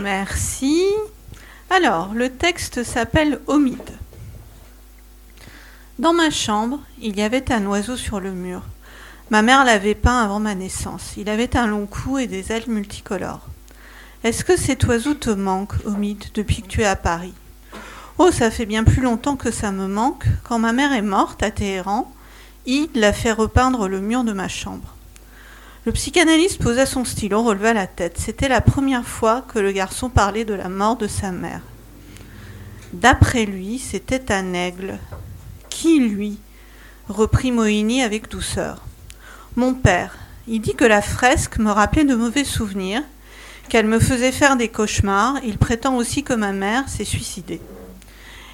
Merci. Alors, le texte s'appelle Omide. Dans ma chambre, il y avait un oiseau sur le mur. Ma mère l'avait peint avant ma naissance. Il avait un long cou et des ailes multicolores. Est-ce que cet oiseau te manque, Omide, depuis que tu es à Paris? Oh, ça fait bien plus longtemps que ça me manque. Quand ma mère est morte à Téhéran, il l'a fait repeindre le mur de ma chambre. Le psychanalyste posa son stylo, releva la tête. C'était la première fois que le garçon parlait de la mort de sa mère. D'après lui, c'était un aigle. Qui, lui? reprit Moïni avec douceur. Mon père. Il dit que la fresque me rappelait de mauvais souvenirs, qu'elle me faisait faire des cauchemars. Il prétend aussi que ma mère s'est suicidée.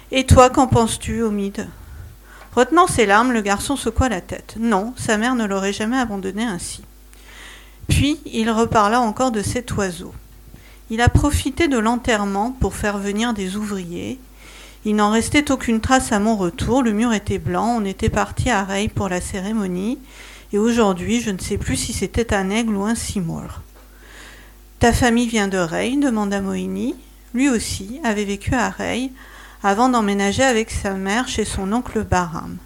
Et toi, qu'en penses-tu, Omide Retenant ses larmes, le garçon secoua la tête. Non, sa mère ne l'aurait jamais abandonné ainsi. Puis il reparla encore de cet oiseau. Il a profité de l'enterrement pour faire venir des ouvriers. Il n'en restait aucune trace à mon retour, le mur était blanc, on était parti à Reil pour la cérémonie, et aujourd'hui je ne sais plus si c'était un aigle ou un cimoire. Ta famille vient de Reil demanda Moïni. Lui aussi avait vécu à Reil avant d'emménager avec sa mère chez son oncle Baram.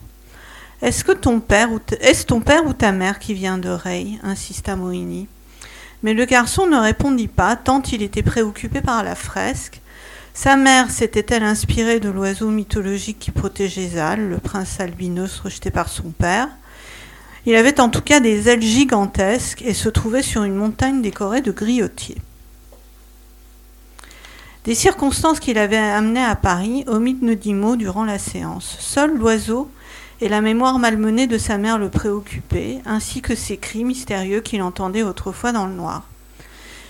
Est-ce que ton père ou ta mère qui vient de Rey insista Moïni. Mais le garçon ne répondit pas, tant il était préoccupé par la fresque. Sa mère s'était-elle inspirée de l'oiseau mythologique qui protégeait Zal, le prince albinos rejeté par son père? Il avait en tout cas des ailes gigantesques et se trouvait sur une montagne décorée de griotiers. Des circonstances qu'il avait amenées à Paris, Omid ne dit mot durant la séance. Seul l'oiseau et la mémoire malmenée de sa mère le préoccupait, ainsi que ces cris mystérieux qu'il entendait autrefois dans le noir.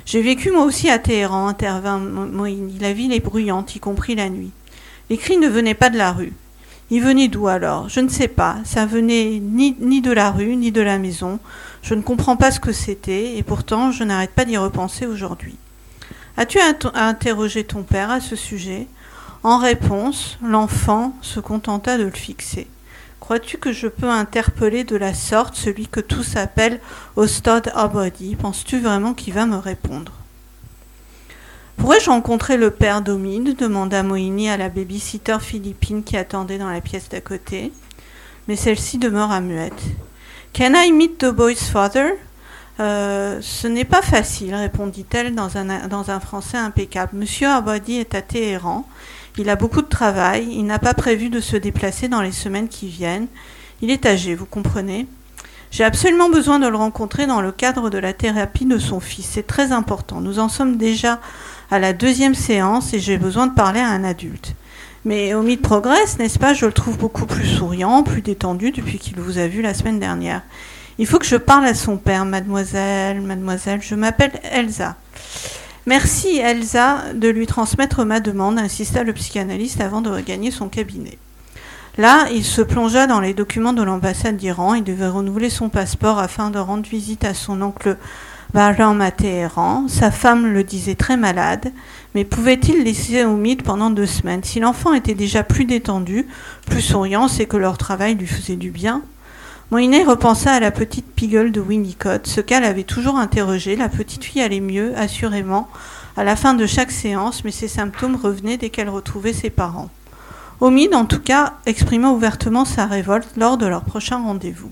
J'ai vécu moi aussi à Téhéran, intervint Moïni. La ville est bruyante, y compris la nuit. Les cris ne venaient pas de la rue. Ils venaient d'où alors? Je ne sais pas. Ça venait ni, ni de la rue, ni de la maison. Je ne comprends pas ce que c'était, et pourtant je n'arrête pas d'y repenser aujourd'hui. As-tu interrogé ton père à ce sujet? En réponse, l'enfant se contenta de le fixer. Crois-tu que je peux interpeller de la sorte celui que tous appellent Ostod Abadi? Penses-tu vraiment qu'il va me répondre? Pourrais-je rencontrer le père Domine demanda Moïni à la babysitter philippine qui attendait dans la pièce d'à côté. Mais celle-ci demeura muette. Can I meet the boy's father? Euh, Ce n'est pas facile, répondit-elle dans un, dans un français impeccable. Monsieur Abadi est à Téhéran il a beaucoup de travail, il n'a pas prévu de se déplacer dans les semaines qui viennent. Il est âgé, vous comprenez J'ai absolument besoin de le rencontrer dans le cadre de la thérapie de son fils. C'est très important. Nous en sommes déjà à la deuxième séance et j'ai besoin de parler à un adulte. Mais Omid progresse, n'est-ce pas Je le trouve beaucoup plus souriant, plus détendu depuis qu'il vous a vu la semaine dernière. Il faut que je parle à son père, mademoiselle, mademoiselle. Je m'appelle Elsa. Merci Elsa de lui transmettre ma demande, insista le psychanalyste avant de regagner son cabinet. Là, il se plongea dans les documents de l'ambassade d'Iran. Il devait renouveler son passeport afin de rendre visite à son oncle Bahram à Téhéran. Sa femme le disait très malade, mais pouvait-il laisser humide pendant deux semaines? Si l'enfant était déjà plus détendu, plus souriant, c'est que leur travail lui faisait du bien. Moïnet repensa à la petite pigueule de Winnicott, ce qu'elle avait toujours interrogé. La petite fille allait mieux, assurément, à la fin de chaque séance, mais ses symptômes revenaient dès qu'elle retrouvait ses parents. Omid, en tout cas, exprima ouvertement sa révolte lors de leur prochain rendez-vous.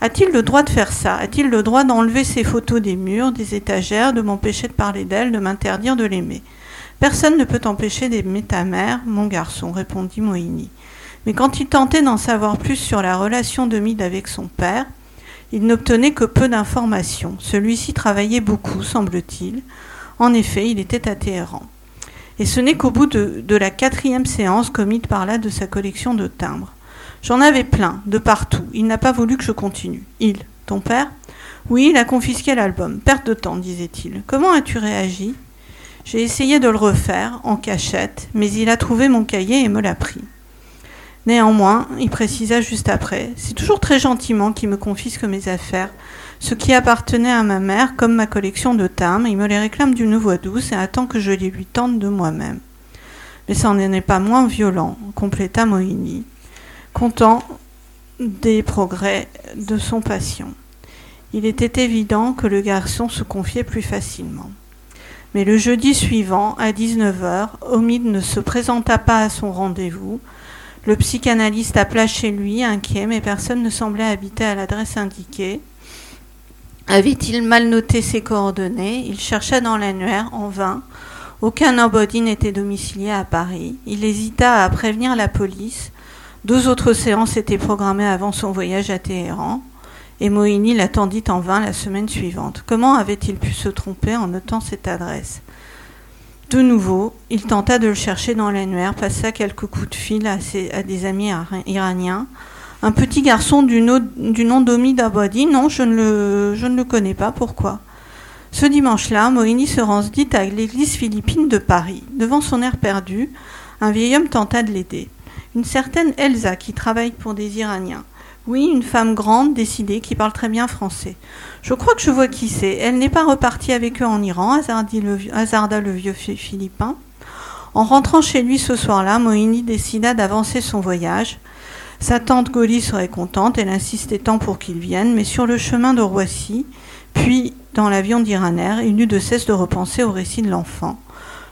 A-t-il le droit de faire ça? A-t-il le droit d'enlever ses photos des murs, des étagères, de m'empêcher de parler d'elle, de m'interdire de l'aimer? Personne ne peut empêcher d'aimer ta mère, mon garçon, répondit Moïni. Mais quand il tentait d'en savoir plus sur la relation de Mide avec son père, il n'obtenait que peu d'informations. Celui-ci travaillait beaucoup, semble-t-il. En effet, il était à Téhéran. Et ce n'est qu'au bout de, la quatrième séance qu'Omid parla de sa collection de timbres. J'en avais plein, de partout. Il n'a pas voulu que je continue. Il, ton père? Oui, il a confisqué l'album. Perte de temps, disait-il. Comment as-tu réagi? J'ai essayé de le refaire, en cachette, mais il a trouvé mon cahier et me l'a pris. Néanmoins, il précisa juste après, c'est toujours très gentiment qu'il me confisque mes affaires. Ce qui appartenait à ma mère, comme ma collection de timbres, il me les réclame d'une voix douce et attend que je les lui tente de moi-même. Mais ça n'en est pas moins violent, compléta Moïni, content des progrès de son patient. Il était évident que le garçon se confiait plus facilement. Mais le jeudi suivant, à 19h, Omid ne se présenta pas à son rendez-vous. Le psychanalyste appela chez lui, inquiet, mais personne ne semblait habiter à l'adresse indiquée. Avait-il mal noté ses coordonnées? Il chercha dans l'annuaire, en vain. Aucun nobody n'était domicilié à Paris. Il hésita à prévenir la police. Deux autres séances étaient programmées avant son voyage à Téhéran, et Moïni l'attendit en vain la semaine suivante. Comment avait-il pu se tromper en notant cette adresse? De nouveau, il tenta de le chercher dans l'annuaire, passa quelques coups de fil à, des amis iraniens. Un petit garçon du, nom d'Omid Abadi, non, je ne, le, je ne le connais pas, pourquoi? Ce dimanche-là, Moïni se rendit à l'église philippine de Paris. Devant son air perdu, un vieil homme tenta de l'aider une certaine Elsa qui travaille pour des Iraniens. Oui, une femme grande, décidée, qui parle très bien français. Je crois que je vois qui c'est. Elle n'est pas repartie avec eux en Iran, hasarda le vieux philippin. En rentrant chez lui ce soir-là, Mohini décida d'avancer son voyage. Sa tante Goli serait contente, elle insistait tant pour qu'il vienne, mais sur le chemin de Roissy, puis dans l'avion d'Iraner, il n'eut de cesse de repenser au récit de l'enfant.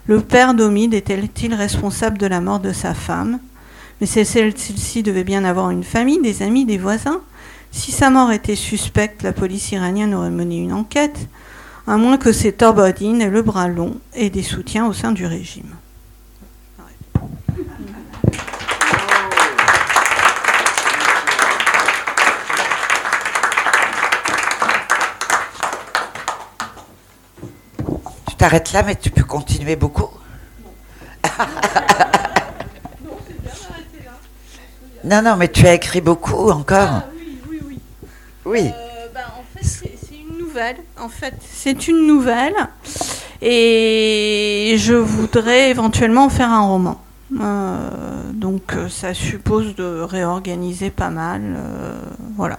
Le père d'Omid était-il responsable de la mort de sa femme? Mais celle-ci devait bien avoir une famille, des amis, des voisins. Si sa mort était suspecte, la police iranienne aurait mené une enquête, à moins que cet Orbadine ait le bras long et des soutiens au sein du régime. Tu t'arrêtes là, mais tu peux continuer beaucoup. Non, non, mais tu as écrit beaucoup encore. Ah, oui, oui, oui. Oui. Euh, bah, en fait, c'est une nouvelle. En fait, c'est une nouvelle. Et je voudrais éventuellement faire un roman. Euh, donc, euh, ça suppose de réorganiser pas mal. voilà.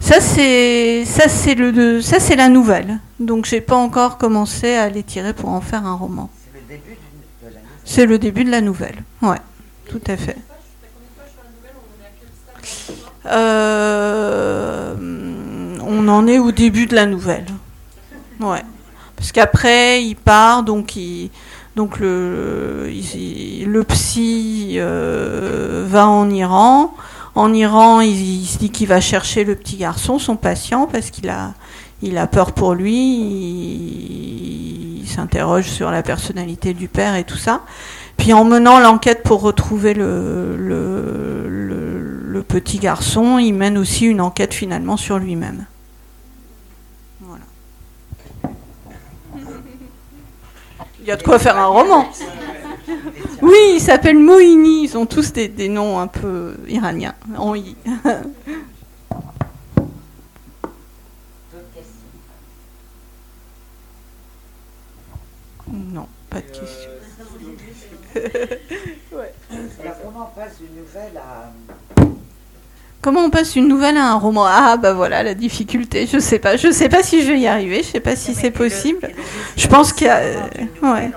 Ça c'est ça c'est le ça c'est la nouvelle. Donc j'ai pas encore commencé à les tirer pour en faire un roman. C'est le début de la C'est le début de la nouvelle. Ouais tout à fait. Euh, on en est au début de la nouvelle. Ouais. Parce qu'après, il part, donc, il, donc le, psy euh, va en Iran. En Iran, il, se dit qu'il va chercher le petit garçon, son patient, parce qu'il a, il a peur pour lui. il s'interroge sur la personnalité du père et tout ça. Puis en menant l'enquête pour retrouver le, petit garçon, il mène aussi une enquête finalement sur lui-même. Voilà. Il y a de quoi faire un roman. Oui, il s'appelle Moïni, ils ont tous des, des, noms un peu iraniens. Non, pas de questions. comment on passe une nouvelle à. Comment on passe une nouvelle à un roman? Ah bah voilà la difficulté. Je sais pas. Je sais pas si je vais y arriver. Je sais pas si c'est possible. Je pense qu'il y a. Ouais.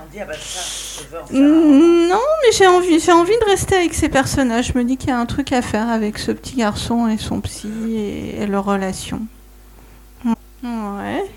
Non, mais j'ai envie, j'ai envie de rester avec ces personnages. Je me dis qu'il y a un truc à faire avec ce petit garçon et son psy et, et leur relation. Ouais.